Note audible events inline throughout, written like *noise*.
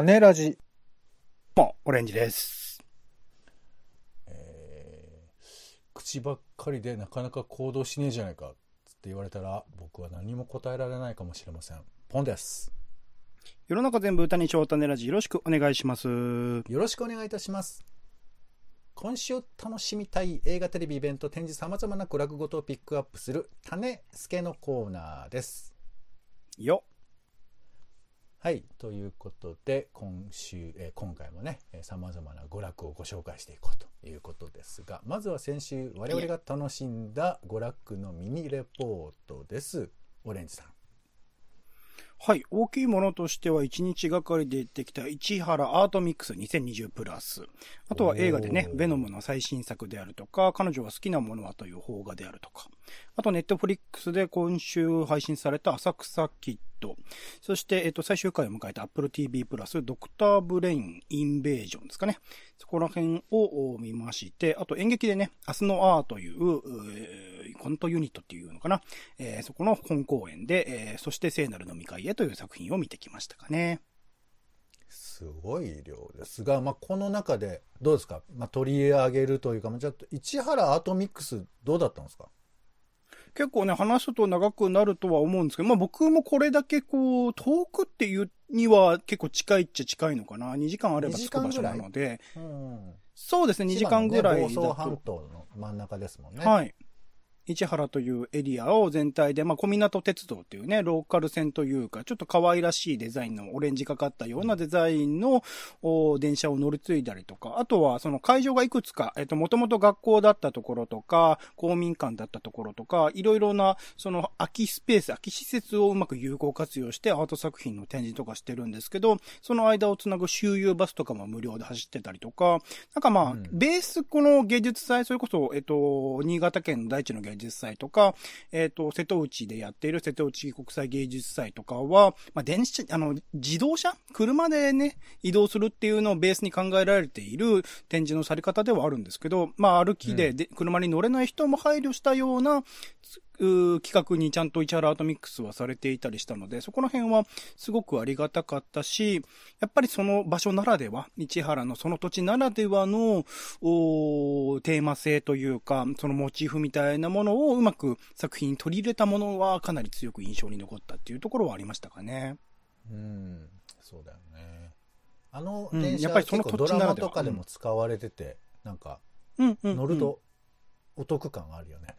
種ラジ。もオレンジです。えー口ばっかりでなかなか行動しねえじゃないかつって言われたら僕は何も答えられないかもしれませんポンです世の中全部歌にしよう種ラジよろしくお願いします。よろしくお願いいたします今週楽しみたい映画テレビイベント展示さまざまな娯楽ごとをピックアップする種助けのコーナーですよ。はいということで今週、えー今回もねさまざまな娯楽をご紹介していこうということですがまずは先週我々が楽しんだ娯楽のミニレポートですオレンジさんはい。大きいものとしては1日がかりで出てきた市原アートミックス2020プラス。あとは映画でねベノムの最新作であるとか、彼女が好きなものはという邦画であるとか。あとネットフリックスで今週配信された浅草キッド。そして、えっと、最終回を迎えた Apple TV プラス、ドクターブレインインベージョンですかね。そこら辺を見まして、あと演劇でね、明日のアーという、えーコントユニットっていうのかな。えーそこの本公演で、えーそして聖なる飲み会へという作品を見てきましたかね。すごい量ですが、まあ、この中でどうですか、まあ、取り上げるというか、まあ、ちょっと市原アートミックスどうだったんですか？結構ね、話すと長くなるとは思うんですけど、まあ僕もこれだけこう、遠くっていうには結構近いっちゃ近いのかな。2時間あれば着く場所なので、うんそうですね、2時間ぐらいだ千葉のね房総半と。島の真ん中ですもんね。はい。市原というエリアを全体で、まあ、小湊鉄道っていうね、ローカル線というか、ちょっと可愛らしいデザインのオレンジかかったようなデザインの、お電車を乗り継いだりとか、あとはその会場がいくつか、えっと、もともと学校だったところとか、公民館だったところとか、いろいろな、その空きスペース、空き施設をうまく有効活用してアート作品の展示とかしてるんですけど、その間をつなぐ周遊バスとかも無料で走ってたりとか、なんかまあ、うん。ベースこの芸術祭、それこそ、えっと、新潟県の大地の芸術祭とか、えっと、瀬戸内でやっている瀬戸内国際芸術祭とかは、まあ、電車、あの、自動車？車でね、移動するっていうのをベースに考えられている展示のされ方ではあるんですけど、まあ、歩きでで、車に乗れない人も配慮したような、企画にちゃんと市原アートミックスはされていたりしたので、そこら辺はすごくありがたかったし、やっぱりその場所ならでは、市原のその土地ならではの、テーマ性というか、そのモチーフみたいなものをうまく作品に取り入れたものはかなり強く印象に残ったっていうところはありましたかね。うん、そうだよね。あのうん電車、やっぱりそのド土地ならではラマとかでも使われてて、なんかうんうん、うん。乗るとお得感あるよね。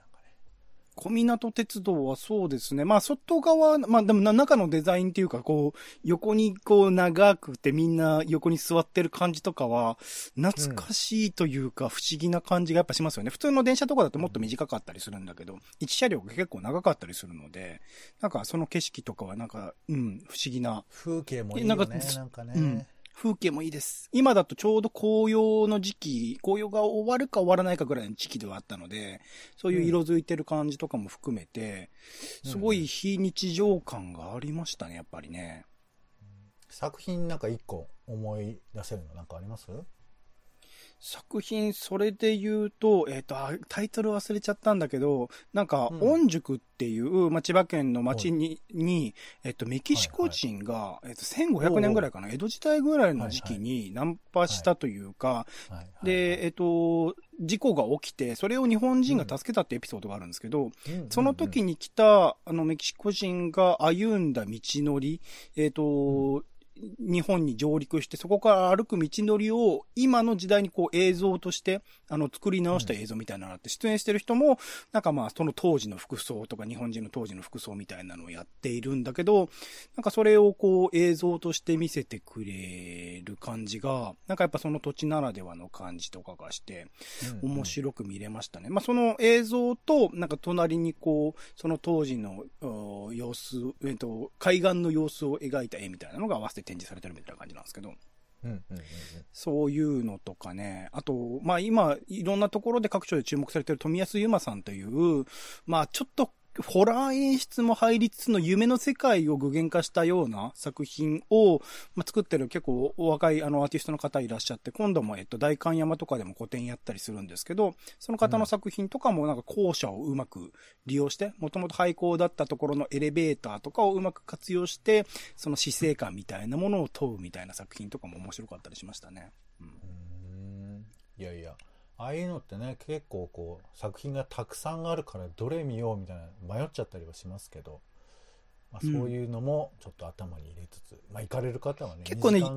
小湊鉄道はそうですね。まあ、外側、まあでもな中のデザインっていうか、こう、横にこう長くてみんな横に座ってる感じとかは、懐かしいというか、不思議な感じがやっぱしますよね。普通の電車とかだともっと短かったりするんだけど、一車両が結構長かったりするので、なんかその景色とかはなんか、うん、不思議な風景もいいよね。なんかなんかね。うん風景もいいです。今だとちょうど紅葉の時期、紅葉が終わるか終わらないかぐらいの時期ではあったので、そういう色づいてる感じとかも含めて、すごい非日常感がありましたね、やっぱりね。作品なんか一個思い出せるのなんかあります？作品、それで言うと、えっ、と、あタイトル忘れちゃったんだけど、なんか、うん。御宿っていう、まあ、千葉県の町に、に、えっと、メキシコ人が、えっと、1500年ぐらいかな、江戸時代ぐらいの時期にナンパしたというか、はい。はい。で、えっと、事故が起きて、それを日本人が助けたってエピソードがあるんですけど、うん。その時に来た、あの、メキシコ人が歩んだ道のり、えっ、と、日本に上陸して、そこから歩く道のりを、今の時代にこう映像として、あの、作り直した映像みたいなのがあって、出演してる人も、なんかまあ、その当時の服装とか、日本人の当時の服装みたいなのをやっているんだけど、なんかそれをこう映像として見せてくれる感じが、なんかやっぱその土地ならではの感じとかがして、うん面白く見れましたね。まあ、その映像と、なんか隣にこう、その当時のお様子、えっと、海岸の様子を描いた絵みたいなのが合わせて展示されてるみたいな感じなんですけど、そういうのとかね、あと、まあ今、いろんなところで各所で注目されてる富安由馬さんという、まあちょっとホラー演出も入りつつの夢の世界を具現化したような作品を、ま、作ってる結構お若いあのアーティストの方いらっしゃって、今度もえっと大観山とかでも個展やったりするんですけど、その方の作品とかもなんか校舎をうまく利用して、もともと廃校だったところのエレベーターとかをうまく活用して、その死生観みたいなものを問うみたいな作品とかも面白かったりしましたね。うん。うんいやいや。ああいうのってね結構こう作品がたくさんあるからどれ見ようみたいな迷っちゃったりはしますけど、まあ、そういうのもちょっと頭に入れつつ、うん、まあ行かれる方はね結構ね、ね、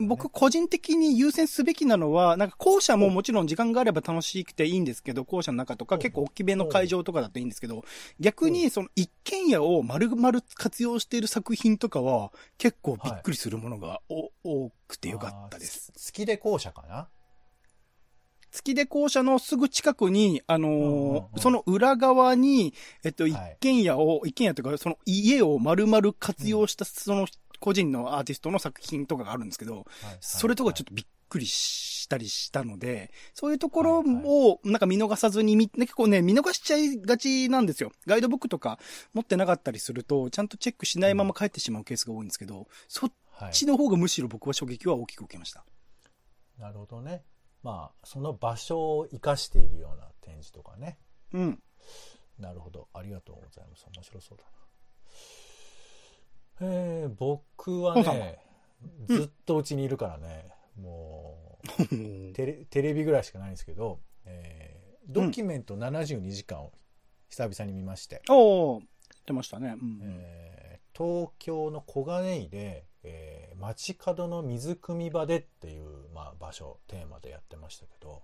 僕個人的に優先すべきなのはなんか校舎ももちろん時間があれば楽しくていいんですけど校舎の中とか結構大きめの会場とかだっていいんですけど逆にその一軒家を丸々活用している作品とかは結構びっくりするものが、はい、多くてよかったです。好きで校舎かな？月出校舎のすぐ近くに、あのーうんうん、その裏側に、えっと、一軒家を、はい、一軒家というか、その家を丸々活用した、その個人のアーティストの作品とかがあるんですけど、はい。はい、それとかちょっとびっくりしたりしたので、そういうところをなんか見逃さずに見、結構ね、見逃しちゃいがちなんですよ。ガイドブックとか持ってなかったりすると、ちゃんとチェックしないまま帰ってしまうケースが多いんですけど、そっちの方がむしろ僕は衝撃は大きく受けました。なるほどね。まあ、その場所を生かしているような展示とかね。うん。なるほど。ありがとうございます。面白そうだな。えー、僕はね、ずっとうちにいるからね、うん、もう *laughs* テレ、テレビぐらいしかないんですけど、えー、ドキュメント72時間を久々に見まして。うん、おお出ましたね。うん、えー、東京の小金井で、えー、街角の水汲み場でっていう、まあ、場所テーマでやってましたけど、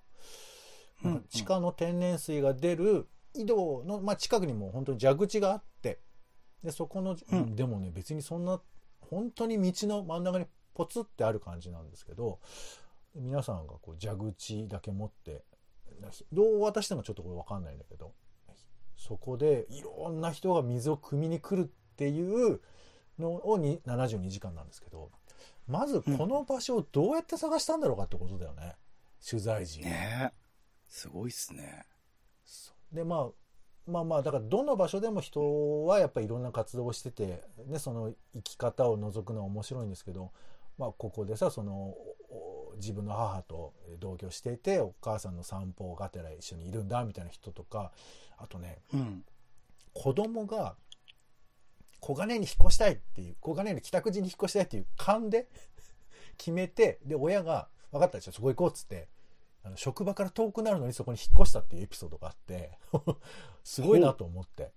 うん、地下の天然水が出る井戸の、まあ、近くにも本当に蛇口があってでそこの、うん、でもね別にそんな本当に道の真ん中にポツってある感じなんですけど皆さんがこう蛇口だけ持ってどう渡してもちょっとこれ分かんないんだけどそこでいろんな人が水を汲みに来るっていうのをに72時間なんですけど、まずこの場所をどうやって探したんだろうかってことだよね。うん、取材時。ねすごいっすね。で、まあ、まあまあ、だからどの場所でも人はやっぱりいろんな活動をしてて、ね、その生き方を覗くのは面白いんですけど、まあここでさ、その、自分の母と同居していて、お母さんの散歩がてら一緒にいるんだみたいな人とか、あとね、うん、子供が小金井に引っ越したいっていう、小金井の帰宅時に引っ越したいっていう勘で *laughs* 決めて、で、親が、分かったでしょ、そこ行こうっつって、あの職場から遠くなるのにそこに引っ越したっていうエピソードがあって *laughs* すごいなと思って。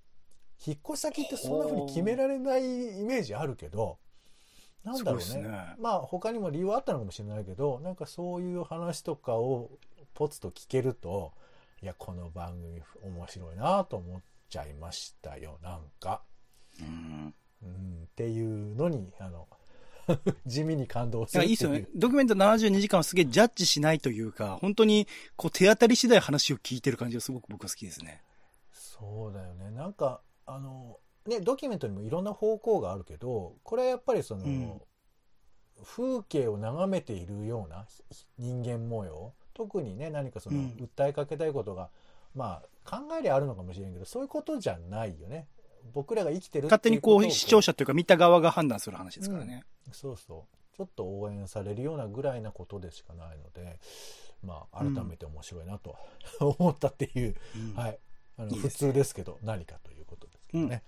引っ越し先ってそんな風に決められないイメージあるけど、なんだろうね。ねまあ他にも理由はあったのかもしれないけど、なんかそういう話とかをポツと聞けると、いや、この番組面白いなと思っちゃいましたよ、なんか。うん、っていうのに、あの、*laughs* 地味に感動するいいですよね。ドキュメント72時間はすげえジャッジしないというか、本当にこう手当たり次第話を聞いてる感じがすごく僕は好きですね。そうだよね。なんか、あの、ね、ドキュメントにもいろんな方向があるけど、これはやっぱりその、うん、風景を眺めているような人間模様、特にね、何かその、訴えかけたいことが、まあ、考えりゃあるのかもしれんけど、そういうことじゃないよね。僕らが生きてる勝手にこう視聴者というか見た側が判断する話ですからね、うん、そうそうちょっと応援されるようなぐらいなことでしかないのでまあ改めて面白いなと、うん、思ったっていう、うん、はいあの、ね、普通ですけど何かということですけどね、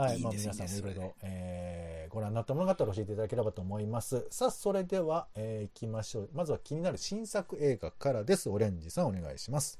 はい。まあ、皆さんもいろいろ、えー、ご覧になったものがあったら教えていただければと思います。さあ、それでは、えー、行きましょう。まずは気になる新作映画からです。オレンジさんお願いします。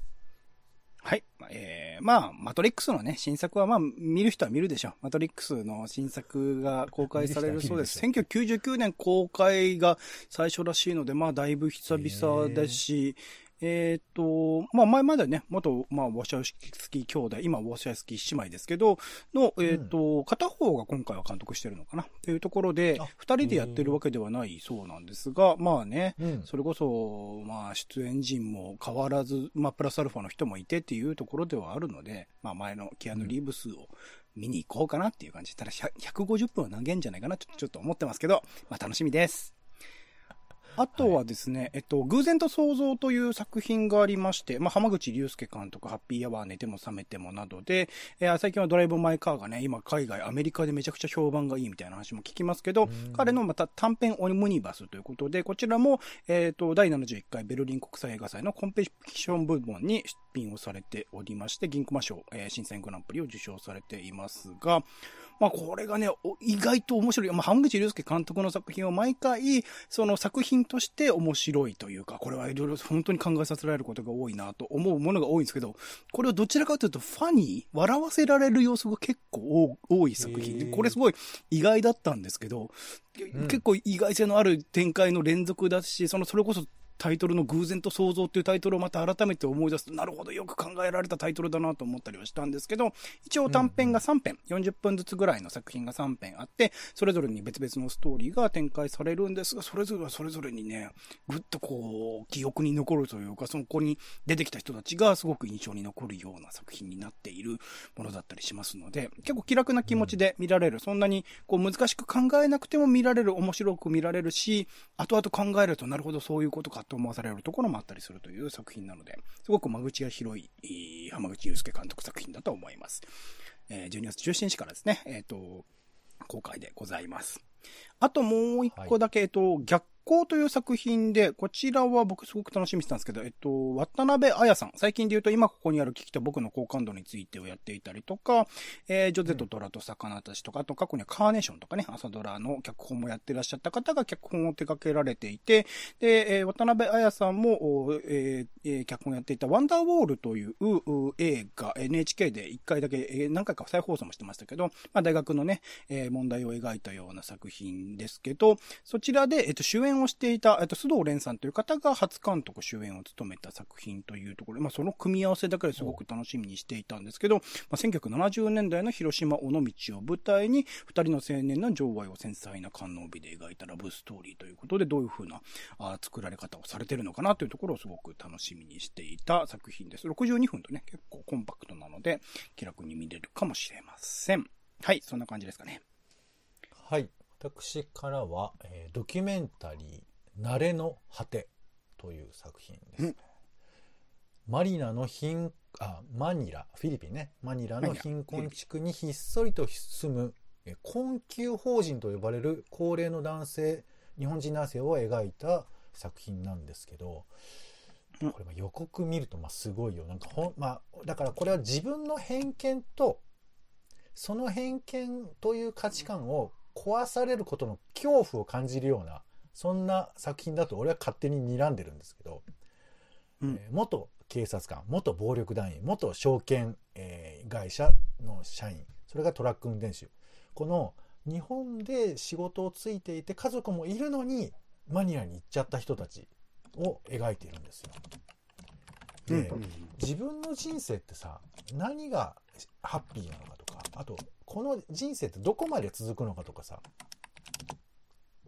はい。えー、まあ、マトリックスのね、新作はまあ、見る人は見るでしょう。マトリックスの新作が公開されるそうです。1999年公開が最初らしいので、まあ、だいぶ久々ですし、えっ、ー、と、まあ前までね、元、まあ、ウォシャウスキー兄弟、今ウォシャウスキー姉妹ですけど、の、えっ、ー、と、うん、片方が今回は監督してるのかな？っていうところで、二人でやってるわけではないそうなんですが、まあね、うん、それこそ、まあ出演陣も変わらず、まあプラスアルファの人もいてっていうところではあるので、まあ前のキアヌ・リーブスを見に行こうかなっていう感じ。ただ150分は投げんじゃないかなちょっと思ってますけど、まあ楽しみです。あとはですね、はい、えっと、偶然と想像という作品がありまして、まあ、浜口竜介監督、ハッピーアワー寝ても覚めてもなどで、えー、最近はドライブ・マイ・カーがね、今海外、アメリカでめちゃくちゃ評判がいいみたいな話も聞きますけど、彼のまた短編オムニバスということで、こちらも、えっ、と、第71回ベルリン国際映画祭のコンペティション部門に出品をされておりまして、銀熊賞、えー、審査員グランプリを受賞されていますが、まあこれがね、意外と面白い。まあ浜口竜介監督の作品を毎回、その作品として面白いというか、これはいろいろ本当に考えさせられることが多いなと思うものが多いんですけど、これをどちらかというとファニー、笑わせられる要素が結構多い作品。で、これすごい意外だったんですけど、結構意外性のある展開の連続だし、その、それこそタイトルの偶然と想像っていうタイトルをまた改めて思い出す。と、なるほど、よく考えられたタイトルだなと思ったりはしたんですけど、一応短編が3編、うんうん、40分ずつぐらいの作品が3編あって、それぞれに別々のストーリーが展開されるんですが、それぞれはそれぞれにね、ぐっとこう、記憶に残るというか、そこに出てきた人たちがすごく印象に残るような作品になっているものだったりしますので、結構気楽な気持ちで見られる、そんなにこう難しく考えなくても見られる、面白く見られるし、後々考えるとなるほどそういうことかと思わされるところもあったりするという作品なので、すごく間口が広い、浜口祐介監督作品だと思います。えー、12月17日からですね、えっ、ー、と、公開でございます。あともう一個だけ、はい、えっと、逆光という作品で、こちらは僕すごく楽しみにしてたんですけど、えっと、渡辺彩さん。最近で言うと今ここにある聞きと僕の好感度についてをやっていたりとか、えー、ジョゼと虎と魚たちとか、あと過去にはカーネーションとかね、朝ドラの脚本もやってらっしゃった方が脚本を手掛けられていて、で、えー、渡辺彩さんも、えー、脚本をやっていたワンダーウォールという映画、NHK で一回だけ、えー、何回か再放送もしてましたけど、まあ大学のね、えー、問題を描いたような作品ですけど、そちらで、えっと、主演演をしていた、えっと、須藤蓮さんという方が初監督主演を務めた作品というところで、まあ、その組み合わせだけですごく楽しみにしていたんですけど、まあ、1970年代の広島尾道を舞台に、二人の青年の情愛を繊細な観音美で描いたラブストーリーということで、どういう風なあ作られ方をされてるのかなというところをすごく楽しみにしていた作品です。62分とね、結構コンパクトなので、気楽に見れるかもしれません。はい、そんな感じですかね。はい。私からは、えー、ドキュメンタリー、慣れの果てという作品ですね。マリナの貧、あ、マニラ、フィリピンね。マニラの貧困地区にひっそりと住む、え困窮法人と呼ばれる高齢の男性、日本人男性を描いた作品なんですけど、これ予告見るとまあすごいよ。なんかほん、まあ、だからこれは自分の偏見と、その偏見という価値観を壊されることの恐怖を感じるような、そんな作品だと俺は勝手に睨んでるんですけど、うん、えー、元警察官、元暴力団員、元証券、えー、会社の社員、それがトラック運転手。この日本で仕事をついていて家族もいるのにマニラに行っちゃった人たちを描いているんですよ。で、うん、自分の人生ってさ、何がハッピーなのかとか、あとこの人生ってどこまで続くのかとかさ、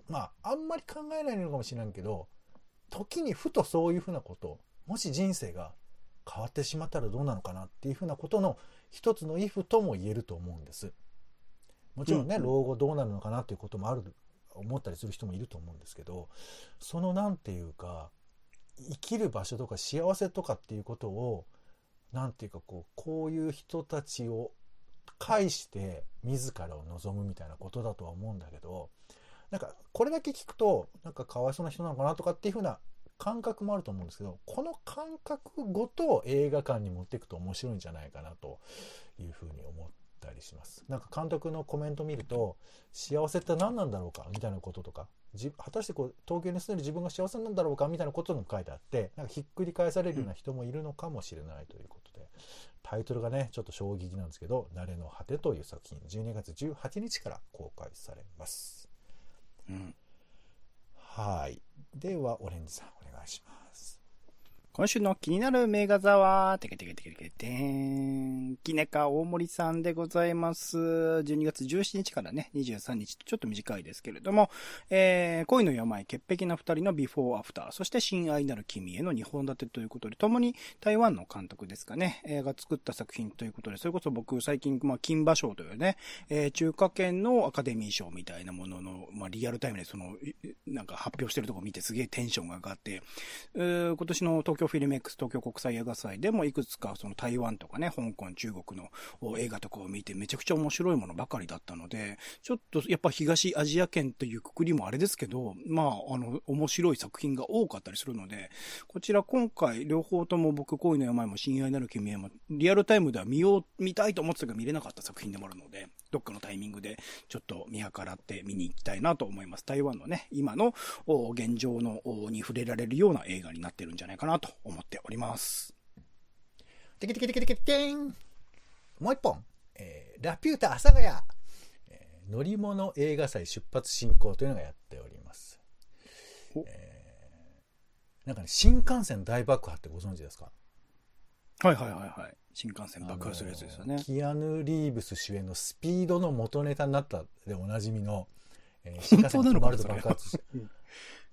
まあ、あんまり考えないのかもしれんけど、時にふとそういうふうなこと、もし人生が変わってしまったらどうなのかなっていうふうなことの一つのイフとも言えると思うんです。もちろんね、うん、老後どうなるのかなっていうこともある、思ったりする人もいると思うんですけど、そのなんていうか、生きる場所とか幸せとかっていうことを、なんていうかこう、こういう人たちを介して自らを望むみたいなことだとは思うんだけど、なんかこれだけ聞くと、なんかかわいそうな人なのかなとかっていうふうな感覚もあると思うんですけど、この感覚ごと映画館に持っていくと面白いんじゃないかなというふうに思ったりします。なんか監督のコメント見ると、幸せって何なんだろうか？みたいなこととか、果たしてこう東京に住んでる自分が幸せなんだろうか？みたいなことも書いてあって、なんかひっくり返されるような人もいるのかもしれないということで、タイトルがね、ちょっと衝撃なんですけど、慣れの果てという作品、12月18日から公開されます。うん。はい。では、オレンジさん、お願いします。今週の気になる名画座は、てけてけてけてけてん、きねか大森さんでございます。12月17日からね、23日ちょっと短いですけれども、えー、恋の病、潔癖な二人のビフォーアフター、そして親愛なる君への2本立てということで、共に台湾の監督ですかね、えー、が作った作品ということで、それこそ僕最近、まあ、金馬賞というね、えー、中華圏のアカデミー賞みたいなものの、まあ、リアルタイムでその、なんか発表してるとこ見てすげえテンションが上がって、えー、今年の東京フィルメックス東京国際映画祭でもいくつかその台湾とかね、香港、中国の映画とかを見てめちゃくちゃ面白いものばかりだったので、ちょっとやっぱ東アジア圏というくくりもあれですけど、まあ、あの、面白い作品が多かったりするので、こちら今回両方とも僕恋の病も親愛なる君へもリアルタイムでは見よう、見たいと思ってたけど見れなかった作品でもあるので、どっかのタイミングでちょっと見計らって見に行きたいなと思います。台湾のね、今の現状のに触れられるような映画になってるんじゃないかなと思っております。テケテケテケテケテンもう一本、えー、ラピュータ阿佐ヶ谷、えー、乗り物映画祭出発進行というのがやっております。えー、なんかね、新幹線大爆破ってご存知ですか？はいはいはいはい。新幹線爆破するやつですよね。キアヌ・リーブス主演のスピードの元ネタになったでおなじみの、えー、新幹線止まると爆発して。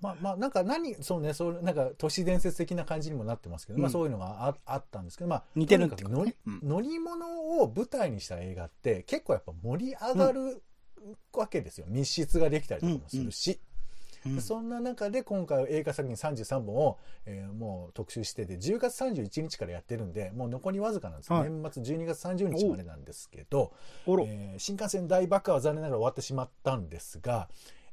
まあ *laughs* まあ、なんか何、そうね、そう、なんか都市伝説的な感じにもなってますけど、うん、まあそういうのがああったんですけど、まあ、似てるん、乗り物を舞台にした映画って結構やっぱ盛り上がるわけですよ。密室ができたりとかもするし。うん、そんな中で今回は映画作品33本を、えー、もう特集してて、10月31日からやってるんで、もう残りわずかなんです。はい、年末12月30日までなんですけど、えー、新幹線大爆破は残念ながら終わってしまったんですが、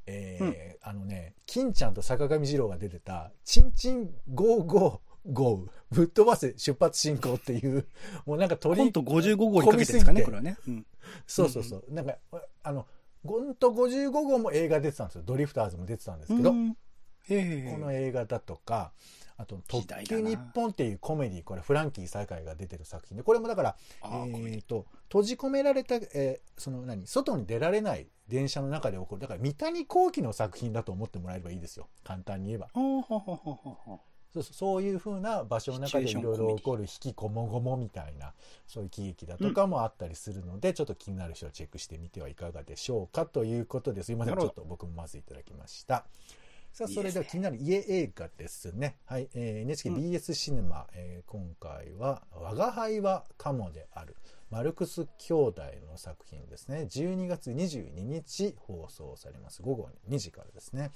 えー、うん、あのね、金ちゃんと坂上二郎が出てた、チンチンゴーゴーゴー、ぶっ飛ばせ出発進行っていう、もうなんか鳥。コント55号にかけてですかね、これはね。うん、そうそうそう。なんか、あの、ゴンと55号も映画出てたんですよ。ドリフターズも出てたんですけど、この映画だとか、あと、特急日本っていうコメディ、これフランキー堺が出てる作品で、これもだから、えっ、ー、と、閉じ込められた、えー、その何、外に出られない電車の中で起こる、だから三谷幸喜の作品だと思ってもらえればいいですよ。簡単に言えば。そうそういうふうな場所の中でいろいろ起こる引きこもごもみたいなそういう喜劇だとかもあったりするので、うん、ちょっと気になる人はチェックしてみてはいかがでしょうかということですいません。ちょっと僕もまずいただきました。さあそれでは気になる家映画ですね。はい、えー、NHKBS シネマ、うん、えー、今回は「我が輩はカモである」マルクス兄弟の作品ですね。12月22日放送されます。午後2時からですね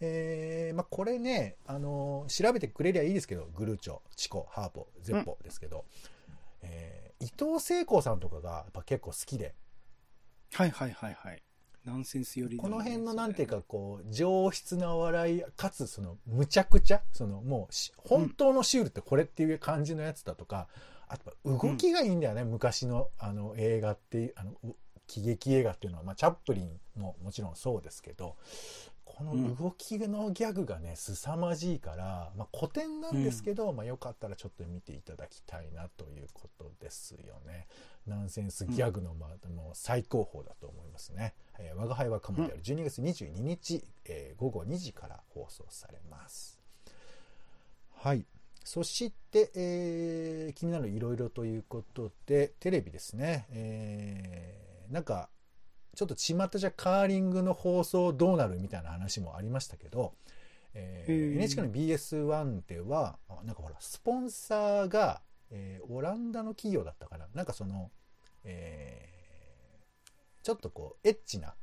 えー、まあ、これね、あのー、調べてくれりゃいいですけど、グルーチョ、チコ、ハーポ、ゼッポですけど、うん、えー、伊藤聖子さんとかがやっぱ結構好きで。はいはいはいはい。ナンセンスよりこの辺のなんていうかこう、上質な笑い、かつその、むちゃくちゃ、そのもう、本当のシュールってこれっていう感じのやつだとか、あと動きがいいんだよね、うん、昔のあの映画っていう、あの、喜劇映画っていうのは、まあ、チャップリンももちろんそうですけど、この動きのギャグがね、凄まじいから、まあ、古典なんですけど、うん、まあ、よかったらちょっと見ていただきたいなということですよね。ナンセンスギャグの、まあ、もう最高峰だと思いますね。えー、我が輩はカモである12月22日、えー、午後2時から放送されます。はい。そして、えー、気になるいろいろということで、テレビですね。えー、なんか、ちょっと巷じゃカーリングの放送どうなるみたいな話もありましたけど、えー、NHK の BS1 では、なんかほら、スポンサーが、えー、オランダの企業だったかな。なんかその、えー、ちょっとこう、エッチな、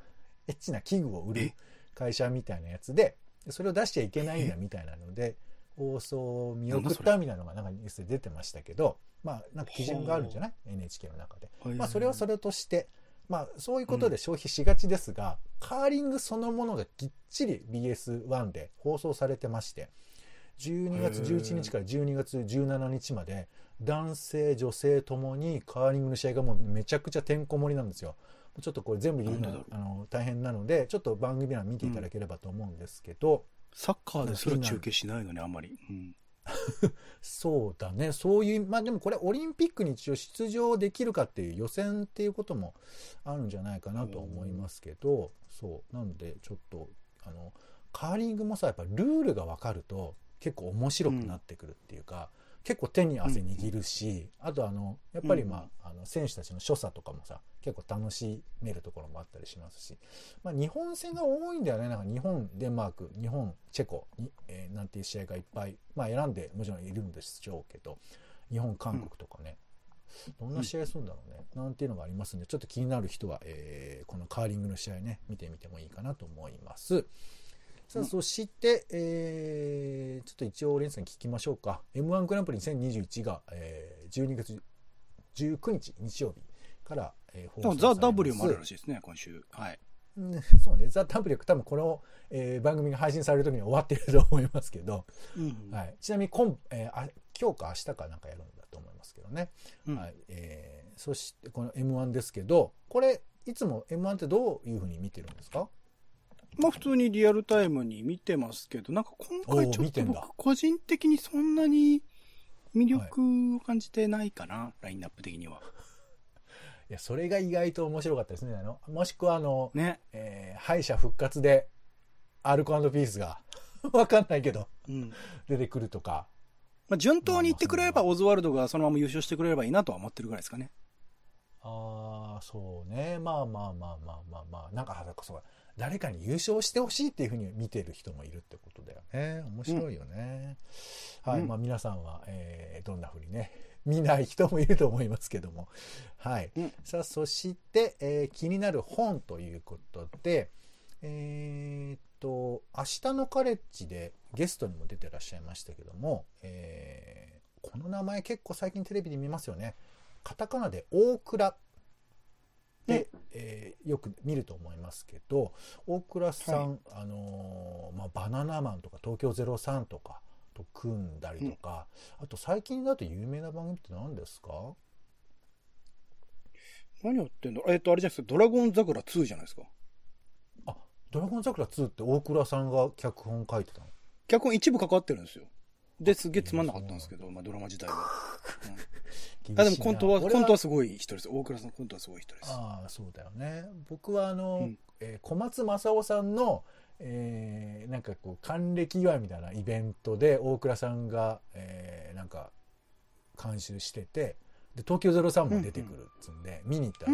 エッチな器具を売る会社みたいなやつで、それを出しちゃいけないんだみたいなので、放送を見送ったみたいなのがなんかニュースで出てましたけど、まあ、なんか基準があるんじゃない ?NHK の中で。まあ、それはそれとして、まあ、そういうことで消費しがちですが、うん、カーリングそのものがきっちり BS1 で放送されてまして、12月11日から12月17日まで、男性、女性ともにカーリングの試合がもうめちゃくちゃてんこ盛りなんですよ。ちょっとこれ全部言うのはあの大変なので、ちょっと番組欄見ていただければと思うんですけど。うん、サッカーですら中継しないのね、あんまり。うんそうだね。そういう、まあでもこれオリンピックに一応出場できるかっていう予選っていうこともあるんじゃないかなと思いますけど、そう。なのでちょっと、あの、カーリングもさ、やっぱルールが分かると結構面白くなってくるっていうか、うん結構手に汗握るし、あとあの、やっぱりまあ、あの、選手たちの所作とかもさ、結構楽しめるところもあったりしますし、まあ、日本戦が多いんだよね。なんか日本、デンマーク、日本、チェコに、えー、なんていう試合がいっぱい、まあ選んでもちろんいるんでしょうけど、日本、韓国とかね、どんな試合するんだろうね、なんていうのがありますんで、ちょっと気になる人は、えー、このカーリングの試合ね、見てみてもいいかなと思います。さあ、そして、えー、ちょっと一応、レンさんに聞きましょうか。M1 グランプリ2021が、えー、12月19日、日曜日から、えー、でもザ・ W もあるらしいですね、今週。はい。うんそうね、ザ・ W 多分この、えー番組が配信される時には終わっていると思いますけど、うんはい、ちなみに今,、えーあ今日か明日かなんかやるんだと思いますけどね。うん。はい。えーそしてこの M1 ですけど、これ、いつも M1 ってどういうふうに見てるんですか？まあ普通にリアルタイムに見てますけど、なんか今回ちょっと僕個人的にそんなに魅力を感じてないかな、ラインナップ的には。*laughs* いや、それが意外と面白かったですね。あのもしくは、あの、ね。えー敗者復活で、アルコピースが、*laughs* わかんないけど、うん。出てくるとか。まあ順当に言ってくれれば、オズワルドがそのまま優勝してくれればいいなとは思ってるぐらいですかね。ああ、そうね。まあまあまあまあまあまあ。なんか、あそうか誰かに優勝してほしいっていうふうに見てる人もいるってことだよね。面白いよね。はい。うんまあ皆さんは、えーどんなふうにね、*laughs* 見ない人もいると思いますけども。はい。うんさあ、そして、えー気になる本ということで、えーっと、明日のカレッジでゲストにも出てらっしゃいましたけども、えーこの名前結構最近テレビで見ますよね。カタカナで大倉で、えーよく見ると思いますけど大倉さん、あのーまあ、バナナマンとか東京03とかと組んだりとか、あと最近だと有名な番組って何ですか？何やってんのえっ、と、あれじゃないですか、ドラゴン桜2じゃないですか。あドラゴン桜2って大倉さんが脚本書いてたの？脚本一部関わってるんですよ。で、すげえつまんなかったんですけど、まあドラマ自体は。*laughs* うん、あでもコントは、俺コントはすごい人です。大倉さんコントはすごい人です。ああそうだよね僕はあの、うんえー小松政夫さんの、えーなんかこう還暦祝いみたいなイベントで大倉さんが、えーなんか監修しててで東京03も出てくるっつうんで、見に行ったら、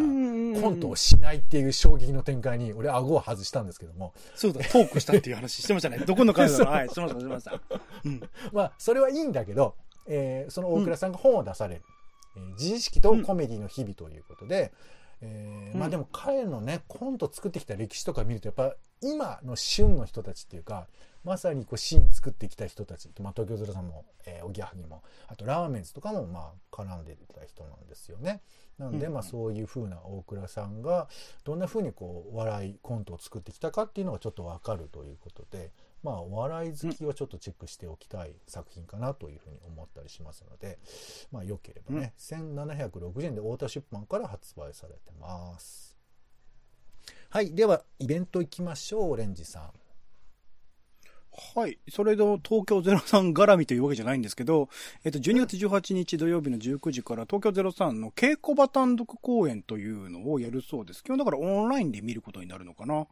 コントをしないっていう衝撃の展開に俺顎を外したんですけどもそうだ、トークしたっていう話してましたね。*laughs* どこの回だろうはい、してました、してました。うん。*laughs* まあそれはいいんだけど、えーその大倉さんが本を出される「えー自意識とコメディの日々」ということで、えーうんまあでも彼のねコント作ってきた歴史とか見るとやっぱ今の旬の人たちっていうかまさにこうシーン作ってきた人たち、まあ、東京03さんも、えーおぎやはぎもあとラーメンズとかもまあ絡んでた人なんですよね。なので、うんまあそういう風な大倉さんがどんな風にこう笑いコントを作ってきたかっていうのがちょっとわかるということで、まあお笑い好きはちょっとチェックしておきたい作品かなというふうに思ったりしますので、まあ良ければね、1760円で太田出版から発売されてます。はい。では、イベント行きましょう、オレンジさん。はい。それで東京03絡みというわけじゃないんですけど、えっと、12月18日土曜日の19時から東京03の稽古場単独公演というのをやるそうです。基本だからオンラインで見ることになるのかな。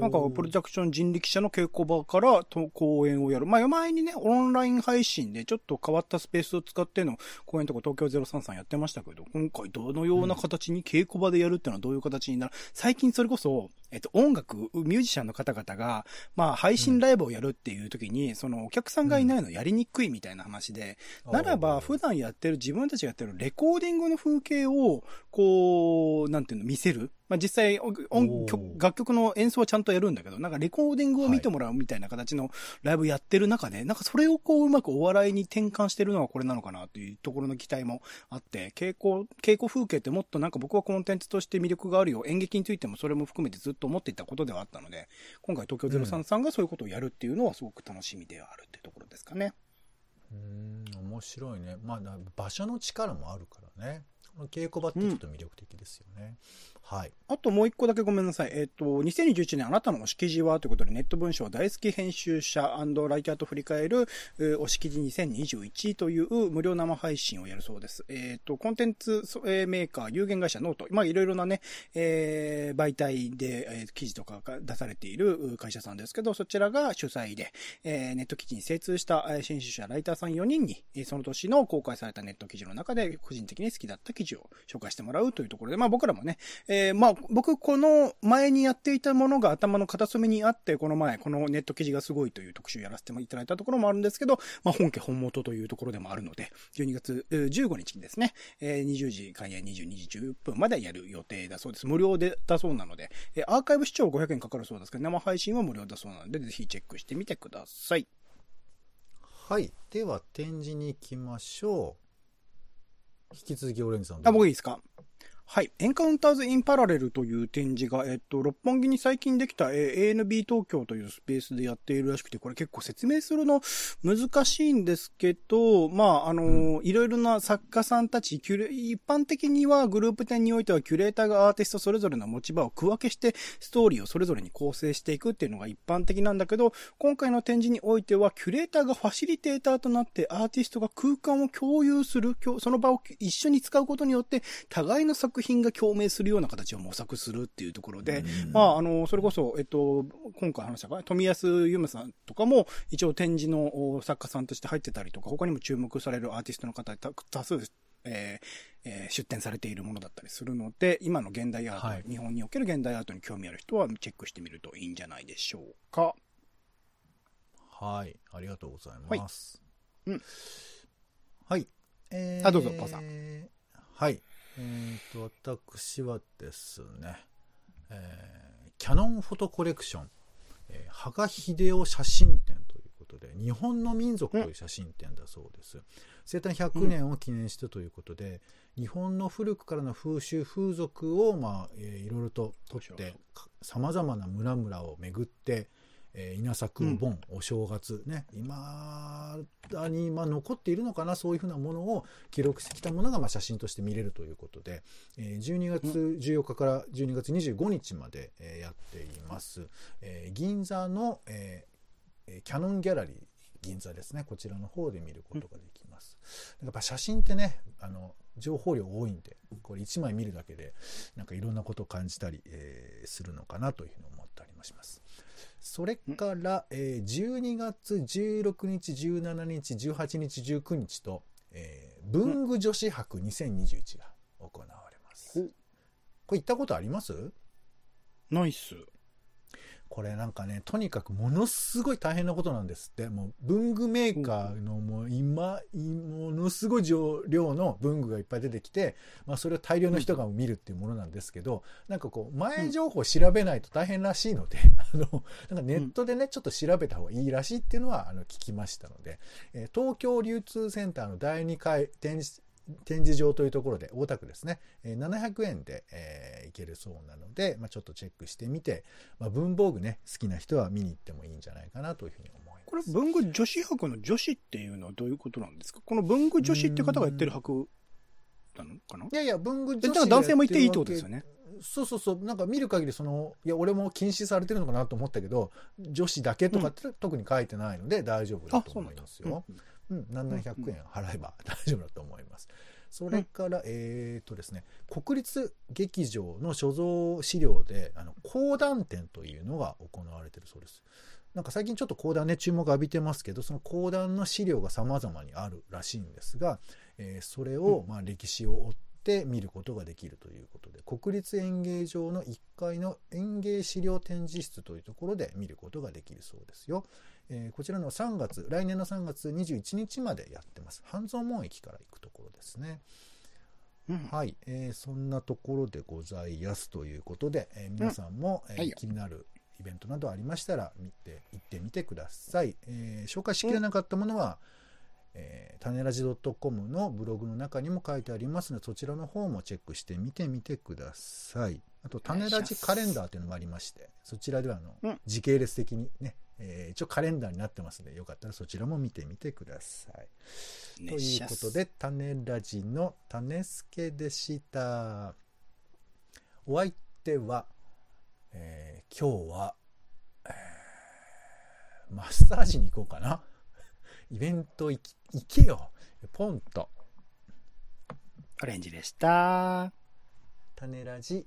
なんか、プロダクション人力車の稽古場からと公演をやる。まあ、前にね、オンライン配信でちょっと変わったスペースを使っての公演とか東京03さんやってましたけど、今回どのような形に稽古場でやるっていうのはどういう形になる、最近それこそ、えっと、音楽、ミュージシャンの方々が、まあ、配信ライブをやるっていう時に、そのお客さんがいないのやりにくいみたいな話で、ならば、普段やってる、自分たちがやってるレコーディングの風景を、こう、なんていうの、見せる。まあ、実際音楽曲の演奏はちゃんとやるんだけど、なんかレコーディングを見てもらうみたいな形のライブやってる中で、なんかそれをこう、うまくお笑いに転換してるのはこれなのかなというところの期待もあって、稽古、稽古風景ってもっとなんか僕はコンテンツとして魅力があるよ。演劇についてもそれも含めてずっと思っていたことではあったので、今回東京03さんがそういうことをやるっていうのはすごく楽しみではあるっていうところですかね。うーん、面白いね。まあ、な場所の力もあるからね。稽古場ってちょっと魅力的ですよね。はい。あともう一個だけごめんなさい。えっ、と、2021年あなたの推し記事はということで、ネット文章大好き編集者ライターと振り返る、えー推し記事2021という無料生配信をやるそうです。えっ、と、コンテンツメーカー、有限会社ノオト、まあいろいろなね、えー媒体で、えー記事とかが出されている会社さんですけど、そちらが主催で、えーネット記事に精通した編集者、ライターさん4人に、その年の公開されたネット記事の中で個人的に好きだった記事を紹介してもらうというところで、まあ僕らもね、ええー、まあ、僕、この前にやっていたものが頭の片隅にあって、この前、このネット記事がすごいという特集やらせていただいたところもあるんですけど、まあ、本家本元というところでもあるので、12月15日にですね、えー、20時開演22時10分までやる予定だそうです。無料でだそうなので、えー、アーカイブ視聴500円かかるそうですけど、生配信は無料だそうなので、ぜひチェックしてみてください。はい。では、展示に行きましょう。引き続きオレンジさん。あ、僕いいですか？はい。エンカウンターズ・イン・パラレルという展示が、えっと、六本木に最近できた、え ANB 東京というスペースでやっているらしくて、これ結構説明するの難しいんですけど、まあ、あの、うん、いろいろな作家さんたち、キュレ、一般的にはグループ展においてはキュレーターがアーティストそれぞれの持ち場を区分けして、ストーリーをそれぞれに構成していくっていうのが一般的なんだけど、今回の展示においては、キュレーターがファシリテーターとなって、アーティストが空間を共有する、その場を一緒に使うことによって、互いの作品が共鳴するような形を模索するっていうところで、まあ、あの、それこそ、えっと、今回話したか、富安由美さんとかも、一応展示の作家さんとして入ってたりとか、他にも注目されるアーティストの方多数、えーえー、出展されているものだったりするので、今の現代アート、はい、日本における現代アートに興味ある人はチェックしてみるといいんじゃないでしょうか。はい、ありがとうございます。はい。うん。はい。えー、あ、どうぞ、パさん。はい。えっ、ー、と、私はですね、えー、キャノンフォトコレクション、えー、羽賀秀夫写真展ということで、日本の民族という写真展だそうです。生誕100年を記念してということで、うん、日本の古くからの風習、風俗を、まあ、えー、いろいろと撮って、様々な村々を巡って、えー、稲作お盆、お正月ね、今だに、まあ、残っているのかな、そういうふうなものを記録してきたものが、まあ、写真として見れるということで、えー、12月14日から12月25日まで、えー、やっています。えー、銀座の、えー、キャノンギャラリー、銀座ですね。こちらの方で見ることができます。やっぱ写真ってね、あの、情報量多いんで、これ1枚見るだけで、なんかいろんなことを感じたり、えー、するのかなというふうに思ったりもします。それから、えー、12月16日、17日、18日、19日と、えー、文具女子博2021が行われます。これ行ったことあります？ないっす。これなんかね、とにかくものすごい大変なことなんですって。もう文具メーカーのもう今、ものすごい量の文具がいっぱい出てきて、まあそれを大量の人が見るっていうものなんですけど、なんかこう前情報を調べないと大変らしいので、*laughs* あの、なんかネットでね、ちょっと調べた方がいいらしいっていうのはあの聞きましたので、え東京流通センターの第2回展示展示場というところで、大田区ですね、えー、700円で、えー、行けるそうなので、まあ、ちょっとチェックしてみて、まあ、文房具ね、好きな人は見に行ってもいいんじゃないかなというふうに思います。これ、文具女子博の女子っていうのはどういうことなんですか？この文具女子って方がやってる博なのかな？いやいや、文具女子。男性も行っていいってことですよね。そうそうそう。なんか見る限り、その、いや、俺も禁止されてるのかなと思ったけど、女子だけとかって特に書いてないので大丈夫だと思いますよ。うんうん、何々100円払えば *laughs* 大丈夫だと思います。それから、うん、えっ、とですね、国立劇場の所蔵資料で、あの、講談展というのが行われているそうです。なんか最近ちょっと講談ね、注目浴びてますけど、その講談の資料が様々にあるらしいんですが、えー、それを、まあ、歴史を追って見ることができるということで、国立演芸場の1階の演芸資料展示室というところで見ることができるそうですよ。えー、こちらの3月、来年の3月21日までやってます。半蔵門駅から行くところですね。うん、はい、えー、そんなところでございますということで、えー、皆さんも、うん、えーはい、気になるイベントなどありましたら見て行ってみてください。えー、紹介しきれなかったものは、うん、えー、種ラジ .com のブログの中にも書いてありますので、そちらの方もチェックしてみてみてください。あと、種ラジカレンダーというのもありまして、そちらではあの、うん、時系列的にね、えー、一応カレンダーになってますので、よかったらそちらも見てみてください。ということで、種ラジの種助でした。お相手は、えー、今日は、えー、マッサージに行こうかな。イベント行けよ。ポンと。オレンジでした。種ラジ、